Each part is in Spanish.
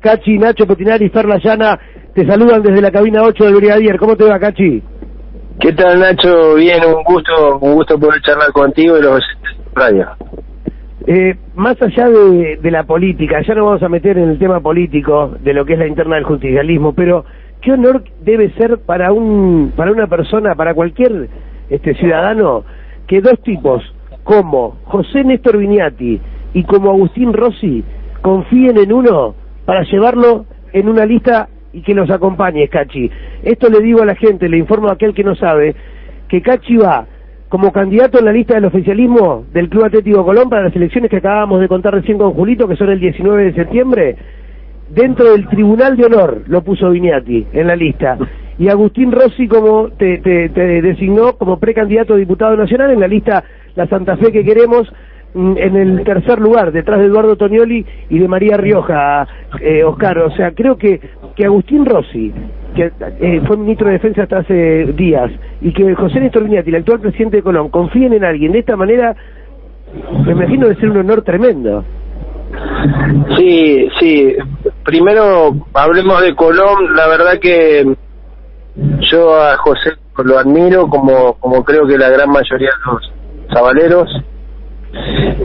Cachi, Nacho Petinari y Fer Llana te saludan desde la cabina 8 del Brigadier. ¿Cómo te va, Cachi? ¿Qué tal, Nacho? Bien, un gusto, un gusto poder charlar contigo y los radio. Eh, más allá de, de, la política, ya no vamos a meter en el tema político de lo que es la interna del justicialismo, pero qué honor debe ser para un para una persona, para cualquier este ciudadano, que dos tipos como José Néstor Vignati y como Agustín Rossi confíen en uno para llevarlo en una lista y que nos acompañe, Cachi. Esto le digo a la gente, le informo a aquel que no sabe, que Cachi va como candidato en la lista del oficialismo del Club Atlético Colón para las elecciones que acabamos de contar recién con Julito, que son el 19 de septiembre, dentro del Tribunal de Honor lo puso Vignati en la lista. Y Agustín Rossi como te, te, te designó como precandidato a diputado nacional en la lista La Santa Fe que queremos, en el tercer lugar, detrás de Eduardo Tonioli y de María Rioja, eh, Oscar. O sea, creo que, que Agustín Rossi, que eh, fue ministro de Defensa hasta hace días, y que José Néstor Viñati, el actual presidente de Colón, confíen en alguien de esta manera, me imagino de ser un honor tremendo. Sí, sí. Primero hablemos de Colón. La verdad que yo a José lo admiro como, como creo que la gran mayoría de los sabaleros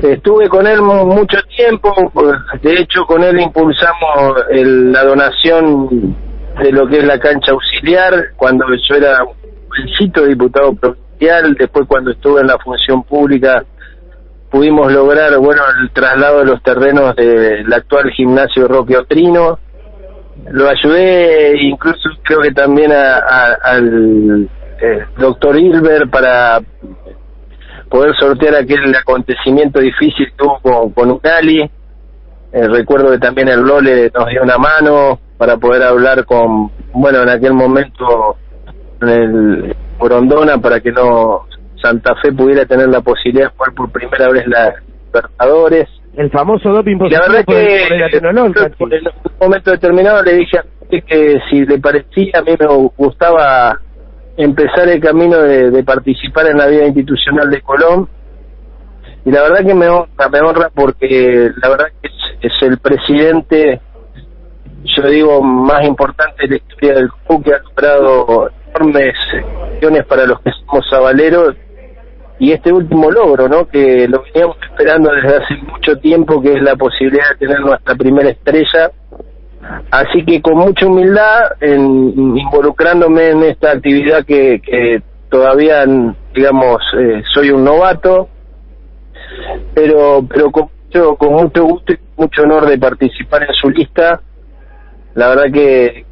Estuve con él mucho tiempo, de hecho con él impulsamos la donación de lo que es la cancha auxiliar, cuando yo era un jovencito diputado provincial, después cuando estuve en la función pública pudimos lograr, bueno, el traslado de los terrenos del actual gimnasio Roque Otrino, lo ayudé incluso creo que también al eh, doctor Hilber para poder sortear aquel acontecimiento difícil que tuvo con, con. Eh, recuerdo que también el Lole nos dio una mano para poder hablar con, bueno, en aquel momento en el Morondona para que no Santa Fe pudiera tener la posibilidad de jugar por primera vez la Libertadores. El famoso doping La verdad que en un momento determinado le dije a que si le parecía, a mí me gustaba empezar el camino de, participar en la vida institucional de Colón. Y la verdad que me honra, me honra porque la verdad que es, el presidente, yo digo, más importante de la historia del club que ha logrado enormes acciones para los que somos sabaleros y este último logro, ¿no? Que lo veníamos esperando desde hace mucho tiempo, que es la posibilidad de tener nuestra primera estrella Así que con mucha humildad, en, involucrándome en esta actividad que, que todavía, digamos, eh, soy un novato, pero pero con mucho, con mucho gusto y mucho honor de participar en su lista. La verdad que,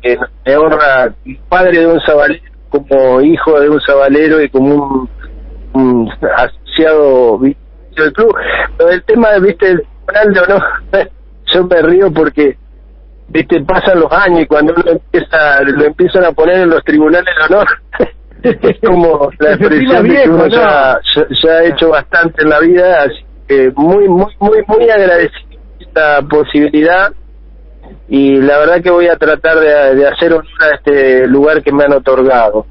me honra padre de un sabalero, como hijo de un sabalero y como un, asociado del club. Pero el tema, viste, el de honor, yo me río porque viste pasan los años y cuando uno empieza lo empiezan a poner en los tribunales de honor es como la expresión de que uno ya, ya, ha hecho bastante en la vida así que muy muy muy muy agradecido esta posibilidad. Y la verdad que voy a tratar de, de hacer honor a este lugar que me han otorgado.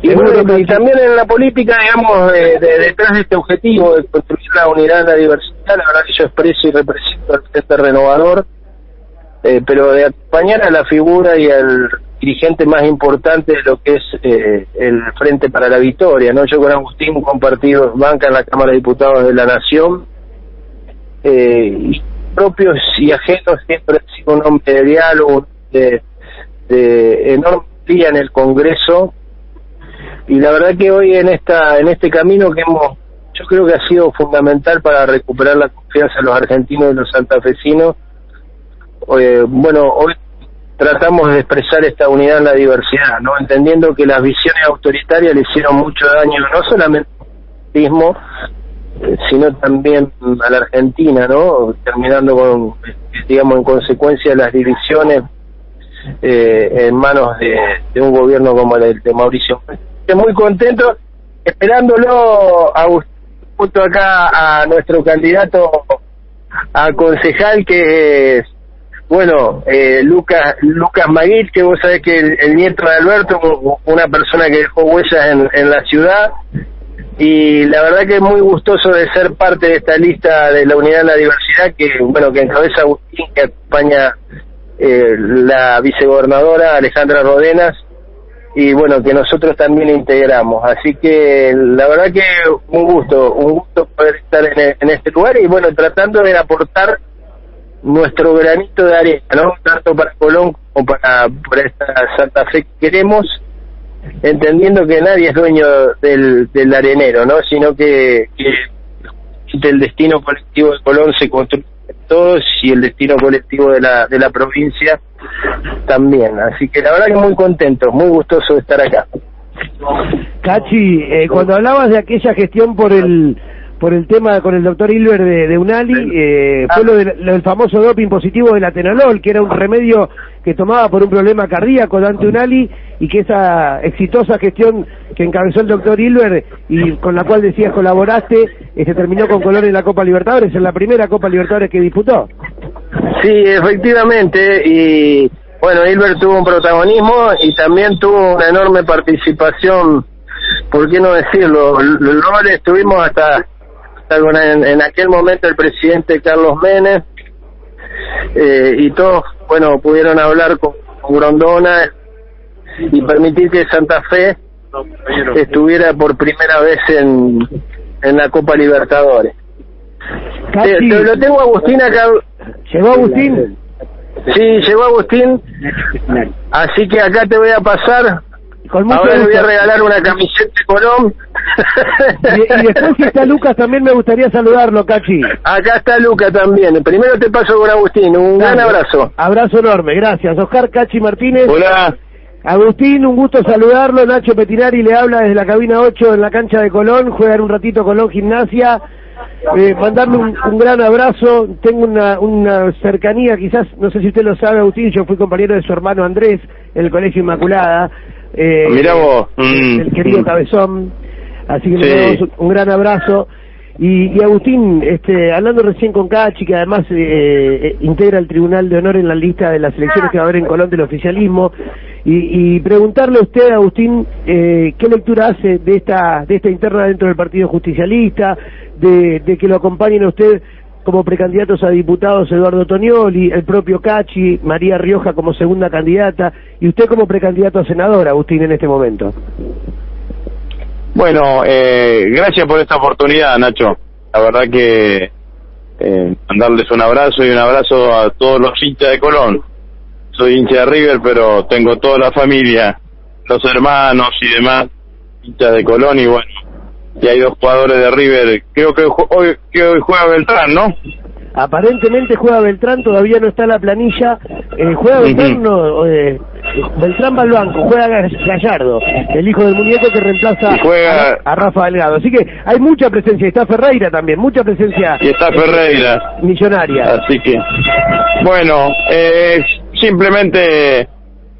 Y, bueno, y también en la política, digamos, de, detrás de este objetivo de construir la unidad, la diversidad, la verdad que yo expreso y represento al Frente Renovador, eh, pero de acompañar a la figura y al dirigente más importante de lo que es eh, el Frente para la Victoria, ¿no? Yo con Agustín compartido banca en la Cámara de Diputados de la Nación, eh, y propios y ajenos siempre ha sido un hombre de diálogo, de, de enorme día en el Congreso, y la verdad que hoy en esta en este camino que hemos yo creo que ha sido fundamental para recuperar la confianza de los argentinos y los santafesinos eh, bueno, hoy tratamos de expresar esta unidad en la diversidad, ¿no? Entendiendo que las visiones autoritarias le hicieron mucho daño no solamente al eh, sino también a la Argentina, ¿no? Terminando con, digamos, en consecuencia las divisiones eh, en manos de, un gobierno como el de Mauricio. Estoy muy contento, esperándolo a junto acá a nuestro candidato a concejal que es bueno, eh, Lucas Lucas Maguil, que vos sabés que el, nieto de Alberto, una persona que dejó huellas en, en la ciudad, y la verdad que es muy gustoso de ser parte de esta lista de la Unidad de la Diversidad, que bueno, que encabeza Agustín, que acompaña eh, la vicegobernadora Alejandra Rodenas y bueno, que nosotros también integramos. Así que la verdad que un gusto, un gusto poder estar en, en este lugar y bueno, tratando de aportar nuestro granito de arena, ¿no? Tanto para Colón como para, para esta Santa Fe que queremos, entendiendo que nadie es dueño del, del arenero, ¿no? Sino que, que el destino colectivo de Colón se construye todos y el destino colectivo de la, de la provincia también. Así que la verdad que muy contento, muy gustoso de estar acá. Cachi, eh, cuando hablabas de aquella gestión por el por el tema con el doctor Hilber de, Unali, eh, fue lo, del famoso doping positivo del atenolol, que era un remedio que tomaba por un problema cardíaco Dante Unali, y que esa exitosa gestión que encabezó el doctor Hilber y con la cual decías colaboraste, se este, terminó con color en la Copa Libertadores, en la primera Copa Libertadores que disputó. Sí, efectivamente, y bueno, Hilbert tuvo un protagonismo y también tuvo una enorme participación, ¿por qué no decirlo? Luego estuvimos hasta en, aquel momento el presidente Carlos Menes eh, y todos, bueno, pudieron hablar con, Grondona y permitir que Santa Fe estuviera por primera vez en, en la Copa Libertadores. lo tengo Agustín acá. ¿Llegó Agustín? Sí, llegó Agustín. Así que acá te voy a pasar Ahora le voy a regalar una camiseta de Colón. y, después si está Lucas también me gustaría saludarlo, Cachi. Acá está Lucas también. Primero te paso con Agustín. Un gran abrazo. Abrazo enorme, gracias. Oscar Cachi Martínez. Hola. Agustín, un gusto saludarlo. Nacho Petinari le habla desde la cabina 8 en la cancha de Colón. Juegan un ratito Colón Gimnasia. Eh, mandarle un, gran abrazo. Tengo una, una cercanía, quizás, no sé si usted lo sabe, Agustín, yo fui compañero de su hermano Andrés en el Colegio Inmaculada. Eh, Mira vos. El, mm. querido Cabezón. Así que le damos un gran abrazo. Y, Agustín, este, hablando recién con Cachi, que además eh, eh, integra el Tribunal de Honor en la lista de las elecciones que va a haber en Colón del oficialismo, y, preguntarle a usted, Agustín, eh, qué lectura hace de esta, de esta interna dentro del Partido Justicialista, de, de que lo acompañen a usted como precandidatos a diputados Eduardo Tonioli, el propio Cachi, María Rioja como segunda candidata y usted como precandidato a senador, Agustín, en este momento. Bueno, eh, gracias por esta oportunidad, Nacho. La verdad que eh, mandarles un abrazo y un abrazo a todos los hinchas de Colón. Soy hincha de River, pero tengo toda la familia, los hermanos y demás hinchas de Colón y bueno, y hay dos jugadores de River. Creo que hoy, que hoy juega Beltrán, ¿no? Aparentemente juega Beltrán, todavía no está la planilla. Eh, juega Beltrán, no, eh, Beltrán va al banco, juega Gallardo, el hijo del muñeco que reemplaza a, Rafa Delgado. Así que hay mucha presencia, está Ferreira también, mucha presencia. Y está Ferreira. Millonaria. Así que, bueno, eh, simplemente,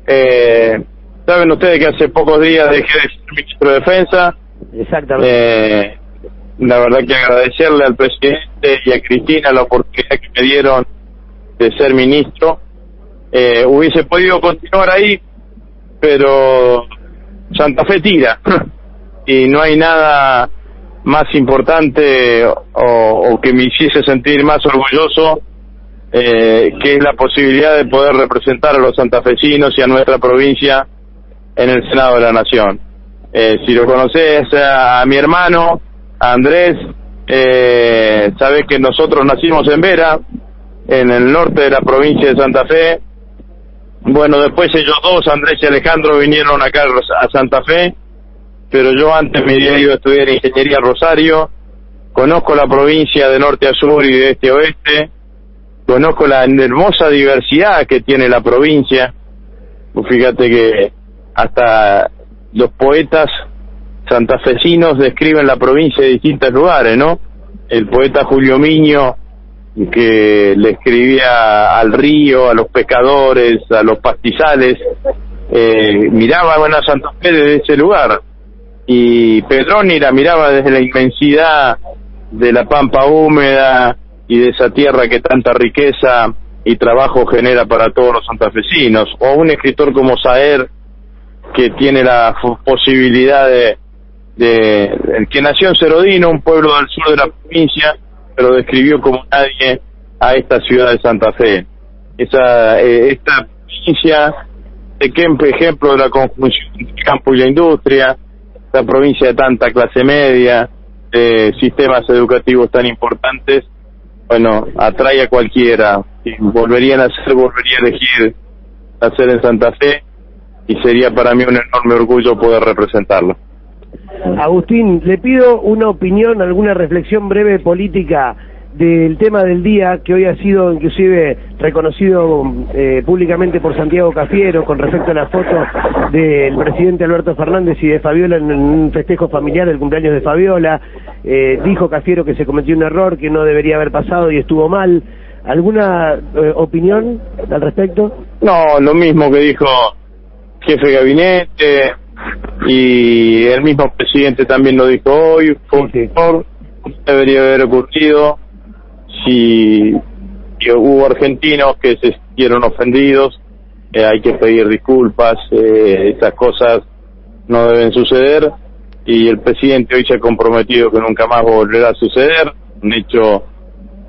eh, saben ustedes que hace pocos días dejé de ser ministro de Defensa Exactamente. Eh, la verdad que agradecerle al presidente y a Cristina la oportunidad que me dieron de ser ministro. Eh, hubiese podido continuar ahí, pero Santa Fe tira y no hay nada más importante o, que me hiciese sentir más orgulloso eh, que es la posibilidad de poder representar a los santafesinos y a nuestra provincia en el Senado de la Nación. Eh, si lo conoces a, mi hermano, Andrés, eh, sabes que nosotros nacimos en Vera, en el norte de la provincia de Santa Fe. Bueno, después ellos dos, Andrés y Alejandro, vinieron acá a Santa Fe, pero yo antes me había ido a estudiar ingeniería Rosario. Conozco la provincia de norte a sur y de este a oeste. Conozco la hermosa diversidad que tiene la provincia. Fíjate que hasta los poetas santafesinos describen la provincia de distintos lugares, ¿no? El poeta Julio Miño, que le escribía al río, a los pescadores, a los pastizales, eh, miraba a Santa Fe desde ese lugar. Y Pedroni la miraba desde la inmensidad de la pampa húmeda y de esa tierra que tanta riqueza y trabajo genera para todos los santafesinos. O un escritor como Saer, que tiene la posibilidad de, de, que nació en Cerodino, un pueblo del sur de la provincia, pero describió como nadie a esta ciudad de Santa Fe. esa eh, esta provincia de que ejemplo de la conjunción del campo y la industria, esta provincia de tanta clase media, de sistemas educativos tan importantes, bueno, atrae a cualquiera. Si volverían a hacer, volvería a elegir hacer en Santa Fe y sería para mí un enorme orgullo poder representarlo. Agustín, le pido una opinión, alguna reflexión breve política del tema del día que hoy ha sido inclusive reconocido eh, públicamente por Santiago Cafiero con respecto a la foto del presidente Alberto Fernández y de Fabiola en un festejo familiar del cumpleaños de Fabiola. Eh, dijo Cafiero que se cometió un error que no debería haber pasado y estuvo mal. ¿Alguna eh, opinión al respecto? No, lo mismo que dijo jefe de gabinete y el mismo presidente también lo dijo hoy. Fue debería haber ocurrido si, hubo argentinos que se sintieron ofendidos, eh, hay que pedir disculpas, eh, estas cosas no deben suceder y el presidente hoy se ha comprometido que nunca más volverá a suceder, un hecho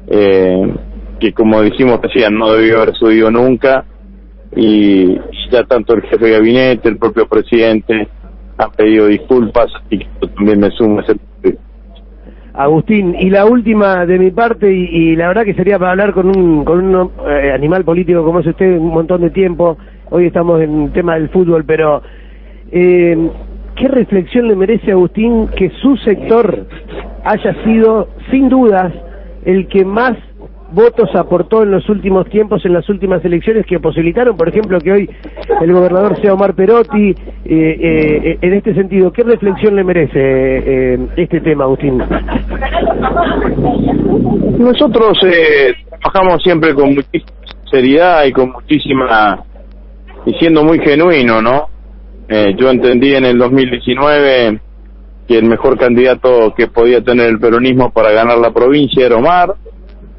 eh, que como dijimos decían no debió haber sucedido nunca y ya tanto el jefe de gabinete, el propio presidente han pedido disculpas y yo también me sumo a ese Agustín, y la última de mi parte, y, la verdad que sería para hablar con un, con un eh, animal político como es usted un montón de tiempo, hoy estamos en el tema del fútbol, pero eh, ¿qué reflexión le merece Agustín que su sector haya sido, sin dudas, el que más votos aportó en los últimos tiempos, en las últimas elecciones, que posibilitaron, por ejemplo, que hoy el gobernador sea Omar Perotti. Eh, eh, en este sentido, ¿qué reflexión le merece eh, este tema, Agustín? Nosotros trabajamos siempre con muchísima seriedad y con muchísima. y siendo muy genuino, ¿no? yo entendí en el 2019 que el mejor candidato que podía tener el peronismo para ganar la provincia era Omar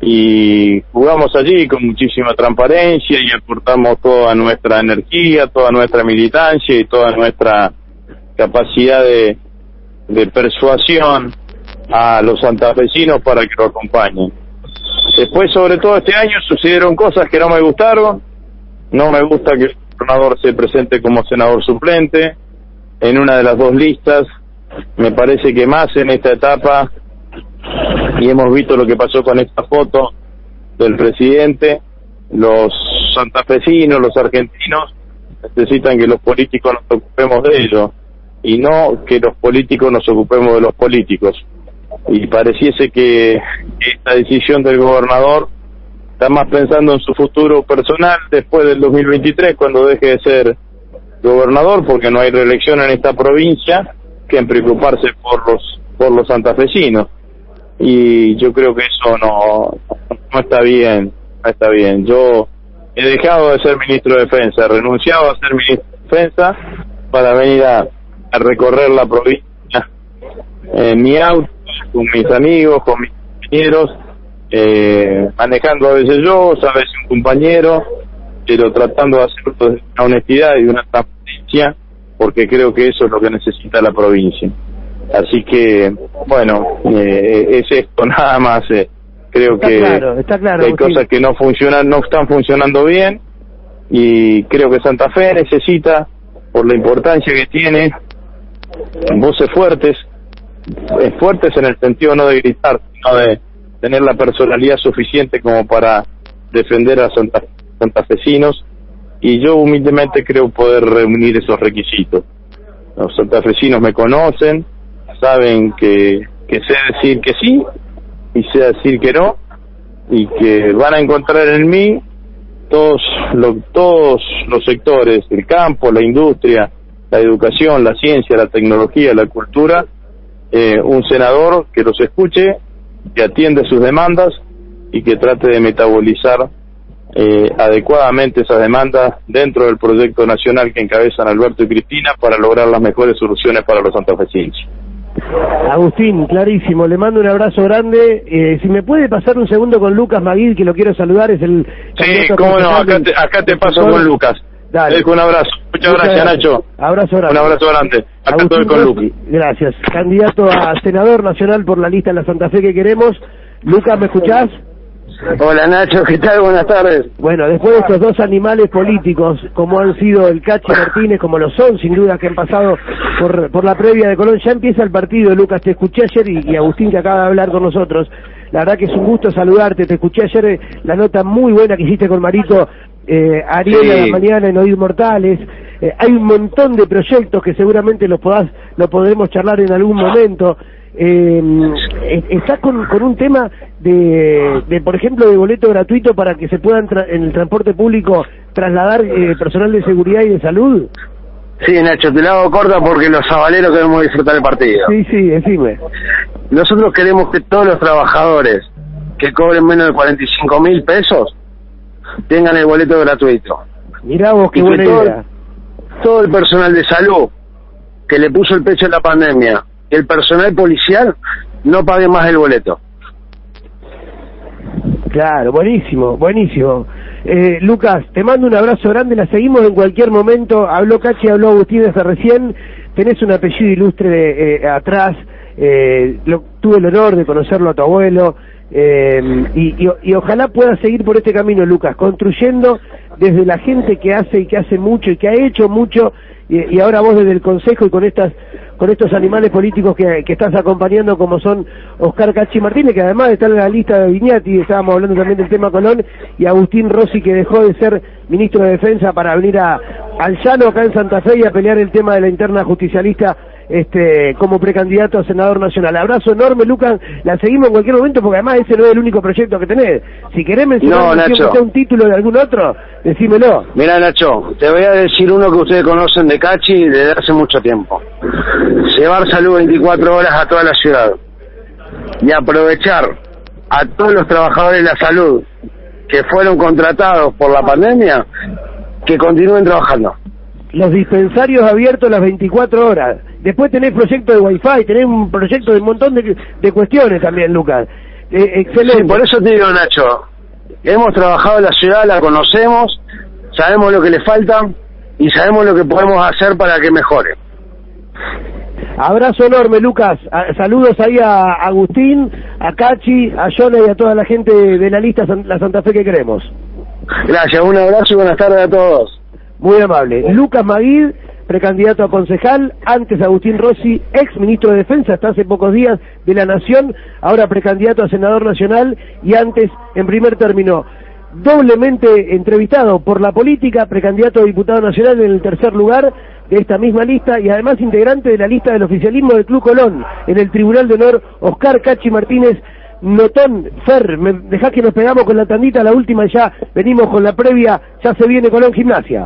y jugamos allí con muchísima transparencia y aportamos toda nuestra energía, toda nuestra militancia y toda nuestra capacidad de, de persuasión a los santafesinos para que lo acompañen. Después, sobre todo este año, sucedieron cosas que no me gustaron. No me gusta que el gobernador se presente como senador suplente en una de las dos listas. Me parece que más en esta etapa y hemos visto lo que pasó con esta foto del presidente. Los santafesinos, los argentinos, necesitan que los políticos nos ocupemos de ellos y no que los políticos nos ocupemos de los políticos. Y pareciese que esta decisión del gobernador está más pensando en su futuro personal después del 2023, cuando deje de ser gobernador, porque no hay reelección en esta provincia, que en preocuparse por los por los santafesinos y yo creo que eso no, no está bien, no está bien. Yo he dejado de ser ministro de Defensa, he renunciado a ser ministro de Defensa para venir a, recorrer la provincia en mi auto, con mis amigos, con mis compañeros, eh, manejando a veces yo, a veces un compañero, pero tratando de hacerlo de una honestidad y de una transparencia, porque creo que eso es lo que necesita la provincia. Así que, bueno, eh, es esto nada más. Eh. Creo que, hay cosas que no funcionan, no están funcionando bien y creo que Santa Fe necesita, por la importancia que tiene, voces fuertes, eh, fuertes en el sentido no de gritar, sino de tener la personalidad suficiente como para defender a Santa, santafesinos y yo humildemente creo poder reunir esos requisitos. Los santafesinos me conocen, saben que, que sé decir que sí y sé decir que no y que van a encontrar en mí todos los, todos los sectores, el campo, la industria, la educación, la ciencia, la tecnología, la cultura, eh, un senador que los escuche, que atiende sus demandas y que trate de metabolizar eh, adecuadamente esas demandas dentro del proyecto nacional que encabezan Alberto y Cristina para lograr las mejores soluciones para los santafesinos. Agustín, clarísimo, le mando un abrazo grande. Eh, si me puede pasar un segundo con Lucas Maguil, que lo quiero saludar, es el... Sí, cómo no, acá te, acá te paso con Lucas. Dale. un abrazo. Muchas, gracias, Nacho. Abrazo grande. Un abrazo grande. Acá estoy con Lucas. Gracias. Candidato a senador nacional por la lista de la Santa Fe que queremos. Lucas, ¿me escuchás? Hola Nacho, ¿qué tal? Buenas tardes. Bueno, después de estos dos animales políticos, como han sido el Cachi Martínez, como lo son sin duda que han pasado por, por la previa de Colón, ya empieza el partido, Lucas, te escuché ayer y, Agustín que acaba de hablar con nosotros. La verdad que es un gusto saludarte, te escuché ayer eh, la nota muy buena que hiciste con Marito eh, Ariel a la mañana en Oír Mortales. Eh, hay un montón de proyectos que seguramente los podás, lo podremos charlar en algún momento eh, estás con, con un tema de, de, por ejemplo, de boleto gratuito para que se puedan en el transporte público trasladar eh, personal de seguridad y de salud. Sí, Nacho, te lo hago corta porque los sabaleros queremos disfrutar el partido. Sí, sí, decime. Nosotros queremos que todos los trabajadores que cobren menos de 45 mil pesos tengan el boleto gratuito. Mirá vos, qué buena idea. Todo el personal de salud que le puso el pecho en la pandemia el personal policial no pague más el boleto. Claro, buenísimo, buenísimo. Eh, Lucas, te mando un abrazo grande, la seguimos en cualquier momento. Habló Cachi, habló Agustín desde recién. Tenés un apellido ilustre de, eh, atrás. Eh, tuve el honor de conocerlo a tu abuelo. Eh, y, ojalá pueda seguir por este camino, Lucas, construyendo desde la gente que hace y que hace mucho y que ha hecho mucho. Y, y ahora vos desde el Consejo y con estas con estos animales políticos que, estás acompañando como son Oscar Cachi Martínez, que además está en la lista de Viñati, estábamos hablando también del tema Colón, y Agustín Rossi, que dejó de ser ministro de Defensa para venir a, al llano acá en Santa Fe y a pelear el tema de la interna justicialista este, como precandidato a senador nacional. Abrazo enorme, Lucas. La seguimos en cualquier momento porque además ese no es el único proyecto que tenés. Si querés mencionar un título de algún otro, decímelo. Mira, Nacho, te voy a decir uno que ustedes conocen de Cachi desde hace mucho tiempo. Llevar salud 24 horas a toda la ciudad y aprovechar a todos los trabajadores de la salud que fueron contratados por la pandemia que continúen trabajando los dispensarios abiertos las 24 horas. Después tenés proyecto de Wi-Fi, tenés un proyecto de un montón de, de cuestiones también, Lucas. Eh, excelente. por eso te digo, Nacho, hemos trabajado en la ciudad, la conocemos, sabemos lo que le falta y sabemos lo que podemos hacer para que mejore. Abrazo enorme, Lucas. Saludos ahí a Agustín, a Cachi, a Yona y a toda la gente de la lista La Santa Fe que queremos. Gracias, un abrazo y buenas tardes a todos. Muy amable. Lucas Maguid, precandidato a concejal, antes Agustín Rossi, ex ministro de Defensa hasta hace pocos días de la Nación, ahora precandidato a senador nacional y antes, en primer término, doblemente entrevistado por la política, precandidato a diputado nacional en el tercer lugar de esta misma lista y además integrante de la lista del oficialismo del Club Colón en el Tribunal de Honor, Oscar Cachi Martínez. Notón, Fer, me que nos pegamos con la tandita, la última ya venimos con la previa, ya se viene Colón Gimnasia.